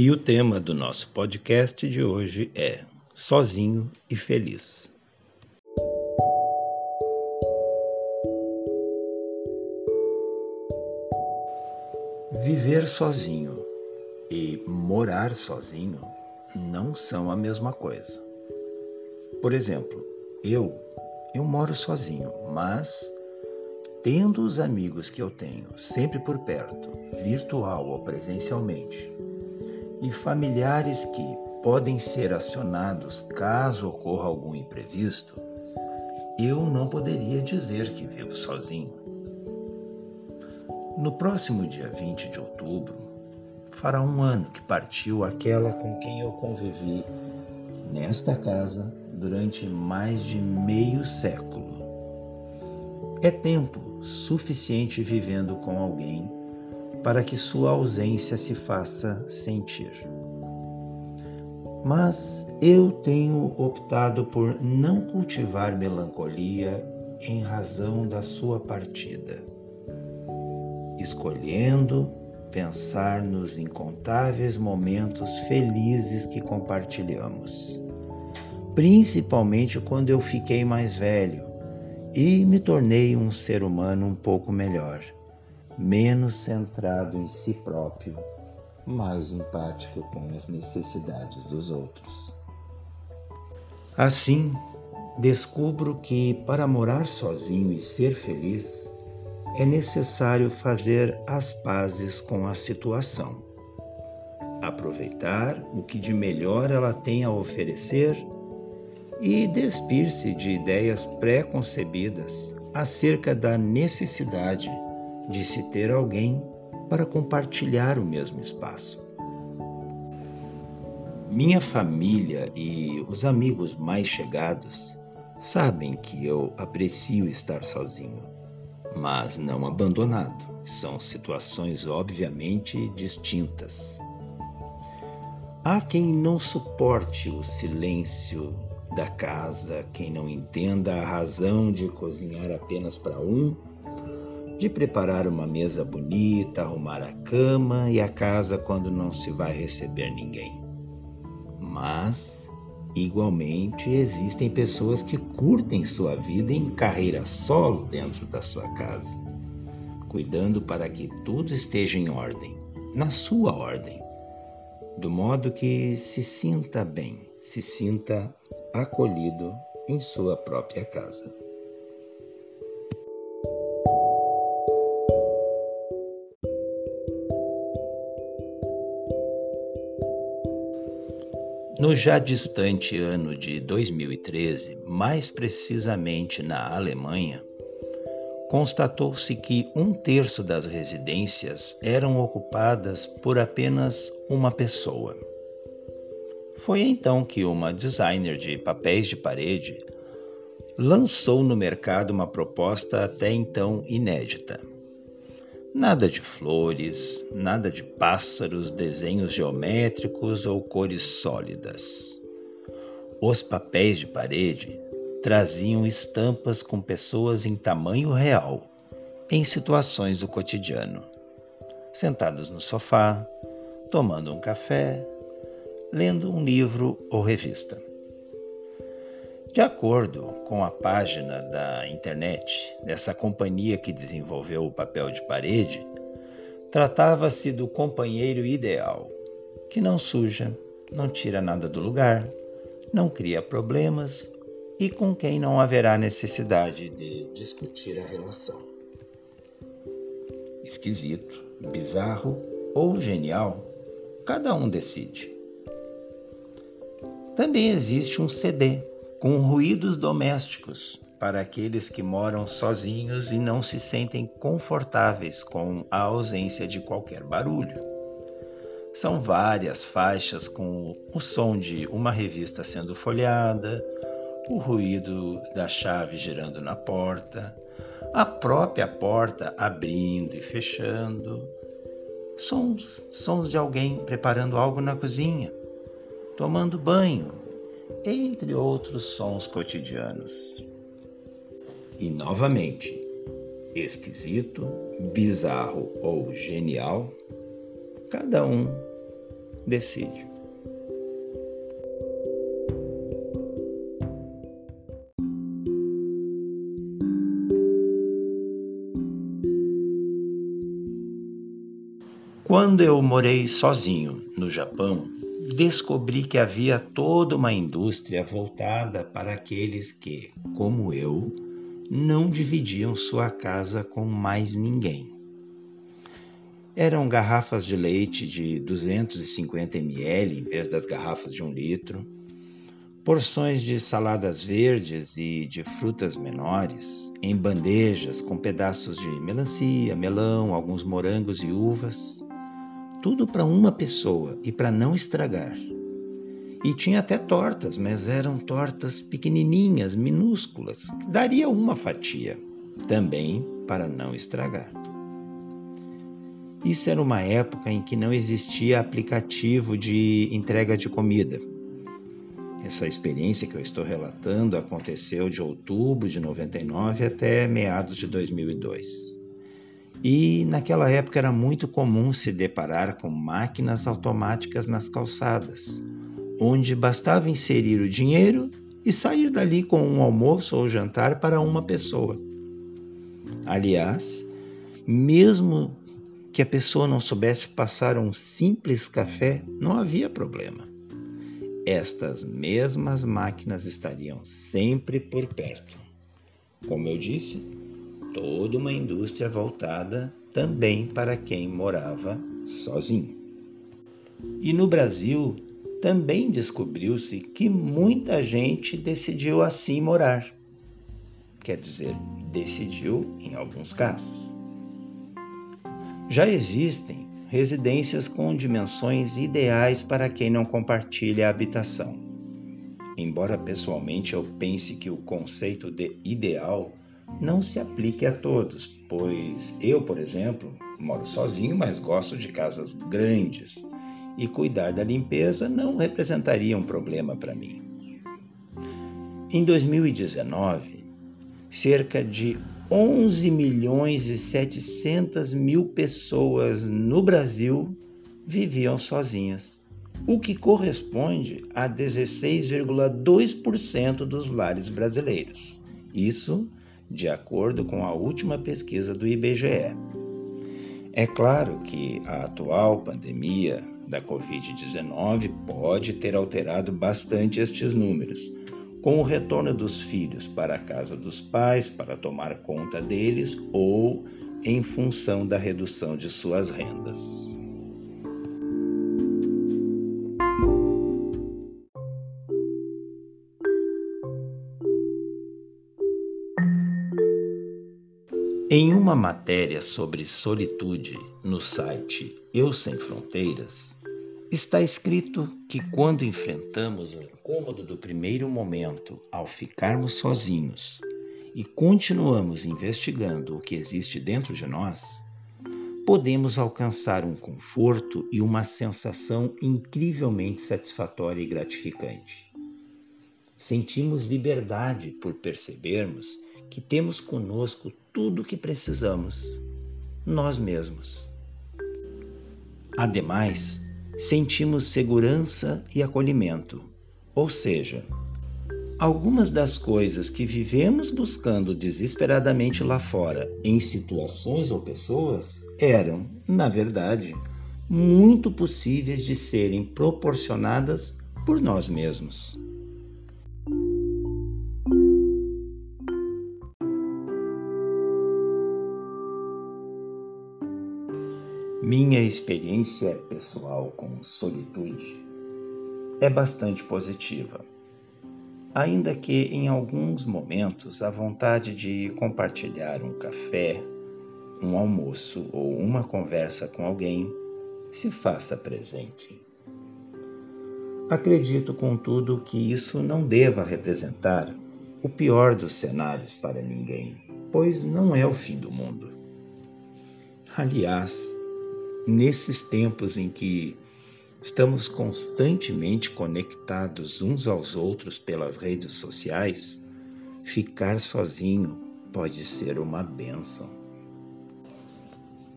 E o tema do nosso podcast de hoje é Sozinho e Feliz. Viver sozinho e morar sozinho não são a mesma coisa. Por exemplo, eu eu moro sozinho, mas tendo os amigos que eu tenho sempre por perto, virtual ou presencialmente, e familiares que podem ser acionados caso ocorra algum imprevisto, eu não poderia dizer que vivo sozinho. No próximo dia 20 de outubro, fará um ano que partiu aquela com quem eu convivi nesta casa durante mais de meio século. É tempo suficiente vivendo com alguém para que sua ausência se faça sentir. Mas eu tenho optado por não cultivar melancolia em razão da sua partida, escolhendo pensar nos incontáveis momentos felizes que compartilhamos, principalmente quando eu fiquei mais velho e me tornei um ser humano um pouco melhor menos centrado em si próprio, mais empático com as necessidades dos outros. Assim, descubro que para morar sozinho e ser feliz, é necessário fazer as pazes com a situação. Aproveitar o que de melhor ela tem a oferecer e despir-se de ideias pré-concebidas acerca da necessidade de se ter alguém para compartilhar o mesmo espaço. Minha família e os amigos mais chegados sabem que eu aprecio estar sozinho, mas não abandonado. São situações obviamente distintas. Há quem não suporte o silêncio da casa, quem não entenda a razão de cozinhar apenas para um de preparar uma mesa bonita, arrumar a cama e a casa quando não se vai receber ninguém. Mas, igualmente, existem pessoas que curtem sua vida em carreira solo dentro da sua casa, cuidando para que tudo esteja em ordem, na sua ordem, do modo que se sinta bem, se sinta acolhido em sua própria casa. No já distante ano de 2013, mais precisamente na Alemanha, constatou-se que um terço das residências eram ocupadas por apenas uma pessoa. Foi então que uma designer de papéis de parede lançou no mercado uma proposta até então inédita Nada de flores, nada de pássaros, desenhos geométricos ou cores sólidas. Os papéis de parede traziam estampas com pessoas em tamanho real, em situações do cotidiano, sentados no sofá, tomando um café, lendo um livro ou revista. De acordo com a página da internet dessa companhia que desenvolveu o papel de parede, tratava-se do companheiro ideal, que não suja, não tira nada do lugar, não cria problemas e com quem não haverá necessidade de discutir a relação. Esquisito, bizarro ou genial, cada um decide. Também existe um CD com ruídos domésticos para aqueles que moram sozinhos e não se sentem confortáveis com a ausência de qualquer barulho. São várias faixas com o som de uma revista sendo folheada, o ruído da chave girando na porta, a própria porta abrindo e fechando, sons, sons de alguém preparando algo na cozinha, tomando banho, entre outros sons cotidianos. E novamente, esquisito, bizarro ou genial, cada um decide. Quando eu morei sozinho no Japão, descobri que havia toda uma indústria voltada para aqueles que, como eu, não dividiam sua casa com mais ninguém. Eram garrafas de leite de 250 ml em vez das garrafas de um litro, porções de saladas verdes e de frutas menores em bandejas com pedaços de melancia, melão, alguns morangos e uvas. Tudo para uma pessoa e para não estragar. E tinha até tortas, mas eram tortas pequenininhas, minúsculas, que daria uma fatia, também para não estragar. Isso era uma época em que não existia aplicativo de entrega de comida. Essa experiência que eu estou relatando aconteceu de outubro de 99 até meados de 2002. E naquela época era muito comum se deparar com máquinas automáticas nas calçadas, onde bastava inserir o dinheiro e sair dali com um almoço ou jantar para uma pessoa. Aliás, mesmo que a pessoa não soubesse passar um simples café, não havia problema. Estas mesmas máquinas estariam sempre por perto. Como eu disse, toda uma indústria voltada também para quem morava sozinho. E no Brasil também descobriu-se que muita gente decidiu assim morar. Quer dizer, decidiu em alguns casos. Já existem residências com dimensões ideais para quem não compartilha a habitação. Embora pessoalmente eu pense que o conceito de ideal não se aplique a todos, pois eu, por exemplo, moro sozinho, mas gosto de casas grandes e cuidar da limpeza não representaria um problema para mim. Em 2019, cerca de 11 milhões e 700 mil pessoas no Brasil viviam sozinhas, o que corresponde a 16,2% dos lares brasileiros. Isso de acordo com a última pesquisa do IBGE. É claro que a atual pandemia da Covid-19 pode ter alterado bastante estes números, com o retorno dos filhos para a casa dos pais para tomar conta deles ou em função da redução de suas rendas. Em uma matéria sobre solitude no site Eu Sem Fronteiras, Está escrito que quando enfrentamos o incômodo do primeiro momento ao ficarmos sozinhos e continuamos investigando o que existe dentro de nós, podemos alcançar um conforto e uma sensação incrivelmente satisfatória e gratificante. Sentimos liberdade por percebermos que temos conosco tudo o que precisamos, nós mesmos. Ademais, sentimos segurança e acolhimento. Ou seja, algumas das coisas que vivemos buscando desesperadamente lá fora, em situações ou pessoas, eram, na verdade, muito possíveis de serem proporcionadas por nós mesmos. Minha experiência pessoal com solitude é bastante positiva, ainda que em alguns momentos a vontade de compartilhar um café, um almoço ou uma conversa com alguém se faça presente. Acredito, contudo, que isso não deva representar o pior dos cenários para ninguém, pois não é o fim do mundo. Aliás, nesses tempos em que estamos constantemente conectados uns aos outros pelas redes sociais, ficar sozinho pode ser uma benção.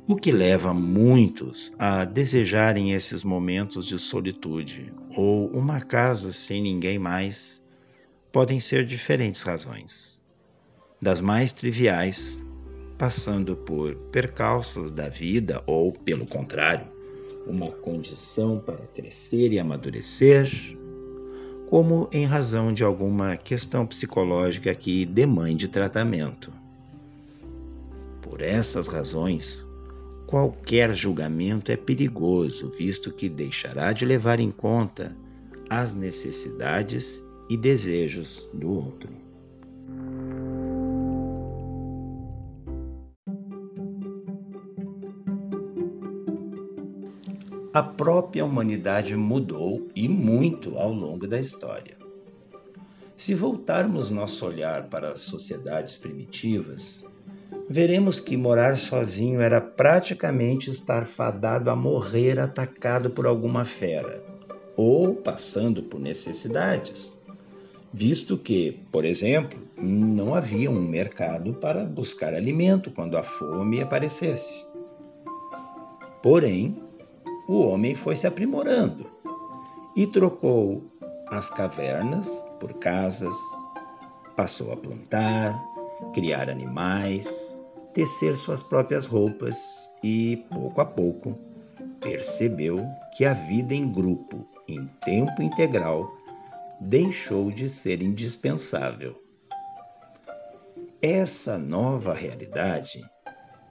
O que leva muitos a desejarem esses momentos de solitude ou uma casa sem ninguém mais podem ser diferentes razões, das mais triviais, passando por percalços da vida ou, pelo contrário, uma condição para crescer e amadurecer, como em razão de alguma questão psicológica que demande tratamento. Por essas razões, qualquer julgamento é perigoso, visto que deixará de levar em conta as necessidades e desejos do outro. A própria humanidade mudou e muito ao longo da história. Se voltarmos nosso olhar para as sociedades primitivas, veremos que morar sozinho era praticamente estar fadado a morrer atacado por alguma fera ou passando por necessidades, visto que, por exemplo, não havia um mercado para buscar alimento quando a fome aparecesse. Porém, o homem foi se aprimorando e trocou as cavernas por casas, passou a plantar, criar animais, tecer suas próprias roupas e, pouco a pouco, percebeu que a vida em grupo, em tempo integral, deixou de ser indispensável. Essa nova realidade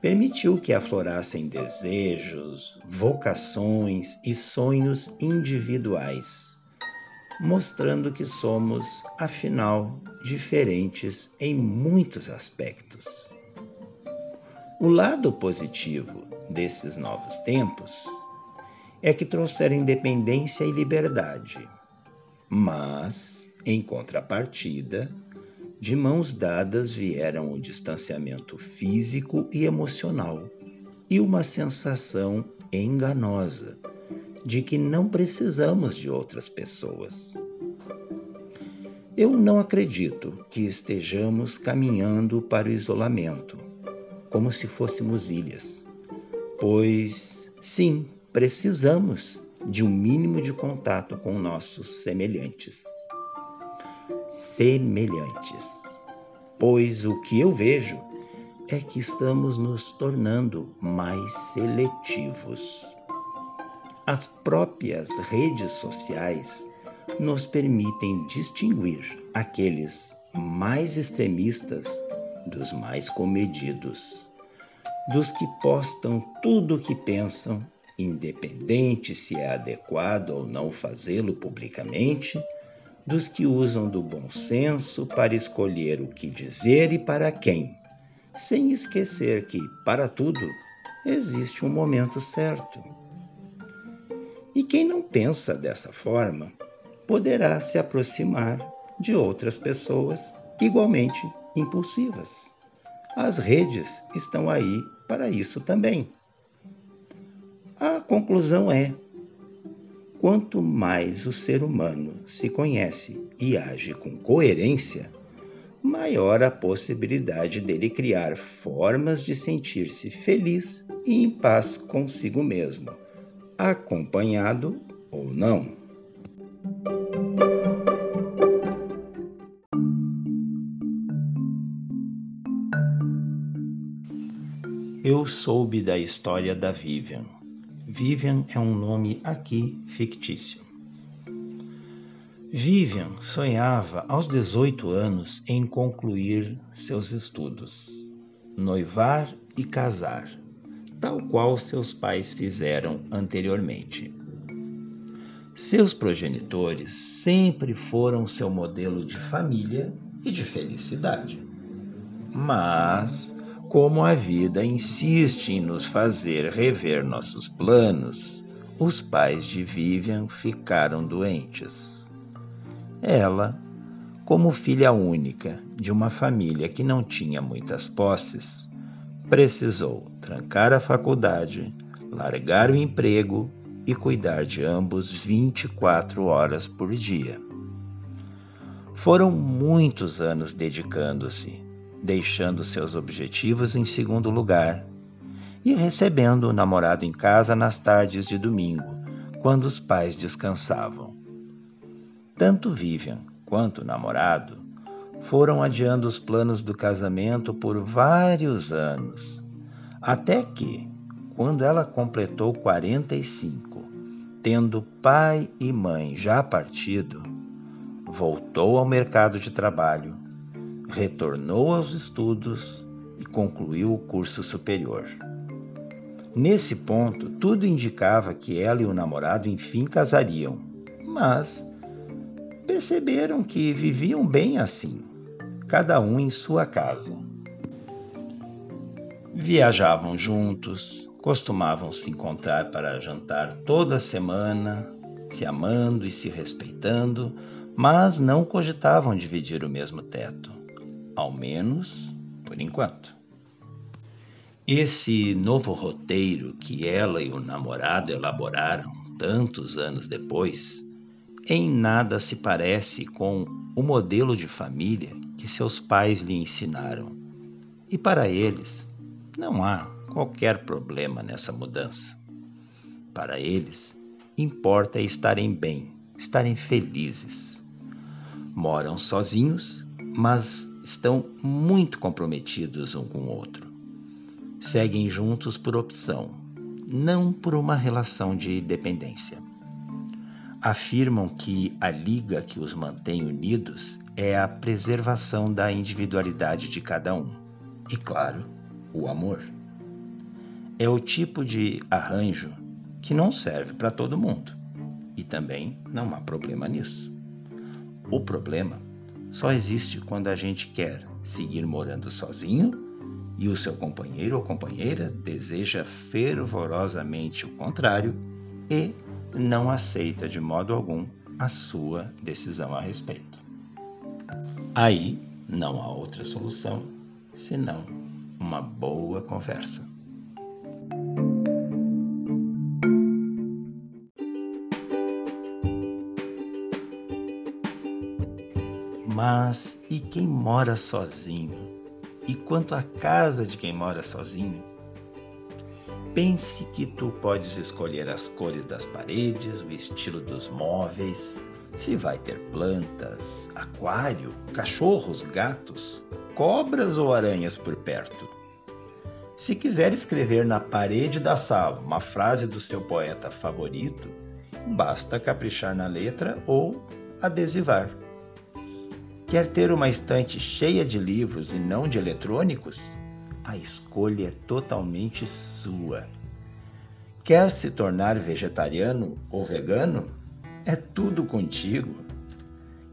permitiu que aflorassem desejos, vocações e sonhos individuais, mostrando que somos, afinal, diferentes em muitos aspectos. O lado positivo desses novos tempos é que trouxeram independência e liberdade, mas, em contrapartida, de mãos dadas vieram o distanciamento físico e emocional e uma sensação enganosa de que não precisamos de outras pessoas. Eu não acredito que estejamos caminhando para o isolamento, como se fôssemos ilhas, pois, sim, precisamos de um mínimo de contato com nossos semelhantes semelhantes. Pois o que eu vejo é que estamos nos tornando mais seletivos. As próprias redes sociais nos permitem distinguir aqueles mais extremistas dos mais comedidos, dos que postam tudo o que pensam, independente se é adequado ou não fazê-lo publicamente dos que usam do bom senso para escolher o que dizer e para quem, sem esquecer que, para tudo, existe um momento certo. E quem não pensa dessa forma poderá se aproximar de outras pessoas igualmente impulsivas. As redes estão aí para isso também. A conclusão é Quanto mais o ser humano se conhece e age com coerência, maior a possibilidade dele criar formas de sentir-se feliz e em paz consigo mesmo, acompanhado ou não. Eu soube da história da Vivian Vivian é um nome aqui fictício. Vivian sonhava aos 18 anos em concluir seus estudos, noivar e casar, tal qual seus pais fizeram anteriormente. Seus progenitores sempre foram seu modelo de família e de felicidade. Mas como a vida insiste em nos fazer rever nossos planos, os pais de Vivian ficaram doentes. Ela, como filha única de uma família que não tinha muitas posses, precisou trancar a faculdade, largar o emprego e cuidar de ambos 24 horas por dia. Foram muitos anos dedicando-se, deixando seus objetivos em segundo lugar e recebendo o namorado em casa nas tardes de domingo, quando os pais descansavam. Tanto Vivian quanto o namorado foram adiando os planos do casamento por vários anos, até que, quando ela completou 45, tendo pai e mãe já partido, voltou ao mercado de trabalho, retornou aos estudos e concluiu o curso superior. Nesse ponto, tudo indicava que ela e o namorado enfim casariam, mas perceberam que viviam bem assim, cada um em sua casa. Viajavam juntos, costumavam se encontrar para jantar toda semana, se amando e se respeitando, mas não cogitavam dividir o mesmo teto, ao menos por enquanto. Esse novo roteiro que ela e o namorado elaboraram tantos anos depois, em nada se parece com o modelo de família que seus pais lhe ensinaram. E para eles, não há qualquer problema nessa mudança. Para eles, importa estarem bem, estarem felizes. Moram sozinhos, mas estão muito comprometidos um com o outro seguem juntos por opção, não por uma relação de dependência. Afirmam que a liga que os mantém unidos é a preservação da individualidade de cada um e, claro, o amor. É o tipo de arranjo que não serve para todo mundo e também não há problema nisso. O problema só existe quando a gente quer seguir morando sozinho e o seu companheiro ou companheira deseja fervorosamente o contrário e não aceita de modo algum a sua decisão a respeito. Aí não há outra solução senão uma boa conversa. Mas e quem mora sozinho? E quanto à casa de quem mora sozinho, pense que tu podes escolher as cores das paredes, o estilo dos móveis, se vai ter plantas, aquário, cachorros, gatos, cobras ou aranhas por perto. Se quiser escrever na parede da sala uma frase do seu poeta favorito, basta caprichar na letra ou adesivar. Quer ter uma estante cheia de livros e não de eletrônicos? A escolha é totalmente sua. Quer se tornar vegetariano ou vegano? É tudo contigo.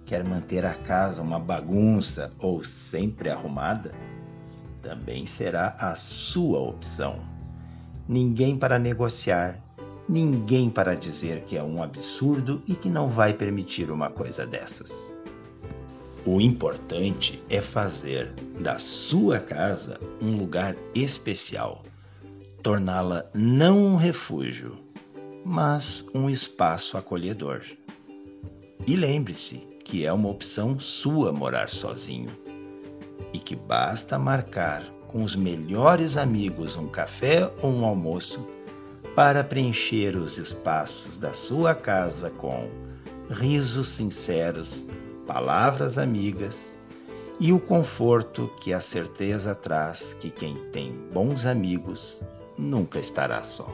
Quer manter a casa uma bagunça ou sempre arrumada? Também será a sua opção. Ninguém para negociar, ninguém para dizer que é um absurdo e que não vai permitir uma coisa dessas. O importante é fazer da sua casa um lugar especial, torná-la não um refúgio, mas um espaço acolhedor. E lembre-se que é uma opção sua morar sozinho e que basta marcar com os melhores amigos um café ou um almoço para preencher os espaços da sua casa com risos sinceros palavras amigas e o conforto que a certeza traz que quem tem bons amigos nunca estará só.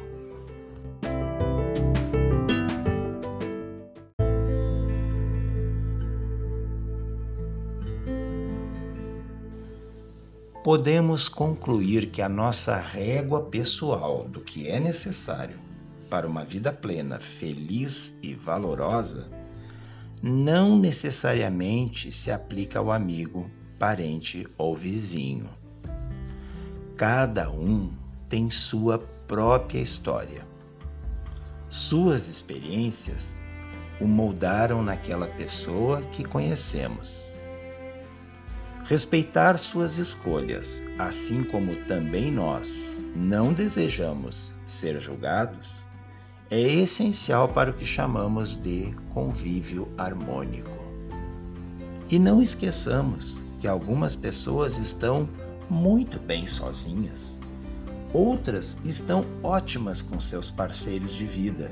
Podemos concluir que a nossa régua pessoal do que é necessário para uma vida plena, feliz e valorosa não necessariamente se aplica ao amigo, parente ou vizinho. Cada um tem sua própria história. Suas experiências o moldaram naquela pessoa que conhecemos. Respeitar suas escolhas, assim como também nós não desejamos ser julgados, é essencial para o que chamamos de convívio harmônico. E não esqueçamos que algumas pessoas estão muito bem sozinhas, outras estão ótimas com seus parceiros de vida.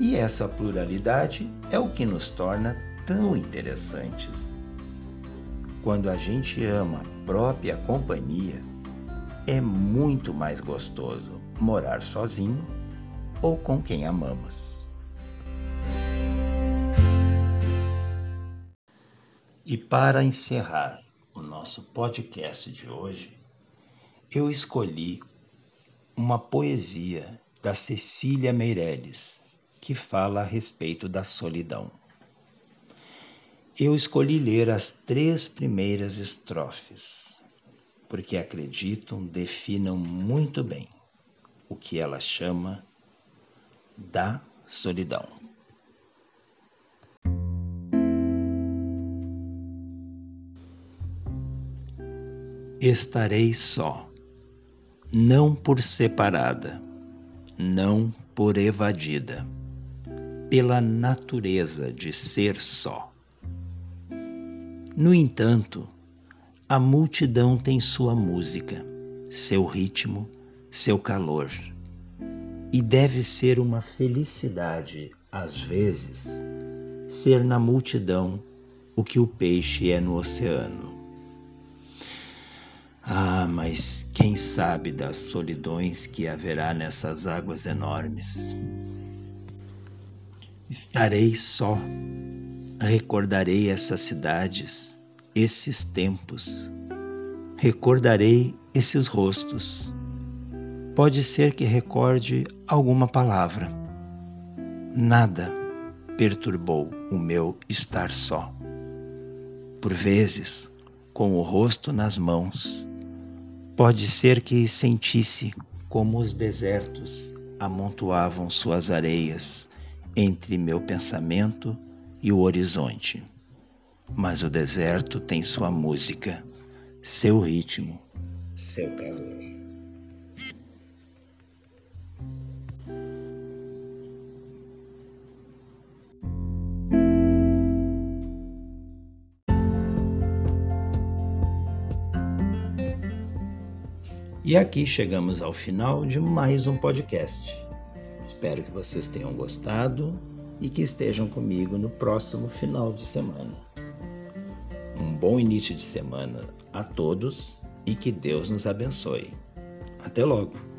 E essa pluralidade é o que nos torna tão interessantes. Quando a gente ama a própria companhia, é muito mais gostoso morar sozinho ou com quem amamos. E para encerrar o nosso podcast de hoje, eu escolhi uma poesia da Cecília Meirelles que fala a respeito da solidão. Eu escolhi ler as três primeiras estrofes, porque acredito definam muito bem o que ela chama da solidão. Estarei só, não por separada, não por evadida, pela natureza de ser só. No entanto, a multidão tem sua música, seu ritmo, seu calor e deve ser uma felicidade, às vezes, ser na multidão o que o peixe é no oceano. Ah, mas quem sabe das solidões que haverá nessas águas enormes? Estarei só, recordarei essas cidades, esses tempos, recordarei esses rostos Pode ser que recorde alguma palavra. Nada perturbou o meu estar só. Por vezes, com o rosto nas mãos, pode ser que sentisse como os desertos amontoavam suas areias entre meu pensamento e o horizonte. Mas o deserto tem sua música, seu ritmo, seu calor. E aqui chegamos ao final de mais um podcast. Espero que vocês tenham gostado e que estejam comigo no próximo final de semana. Um bom início de semana a todos e que Deus nos abençoe. Até logo!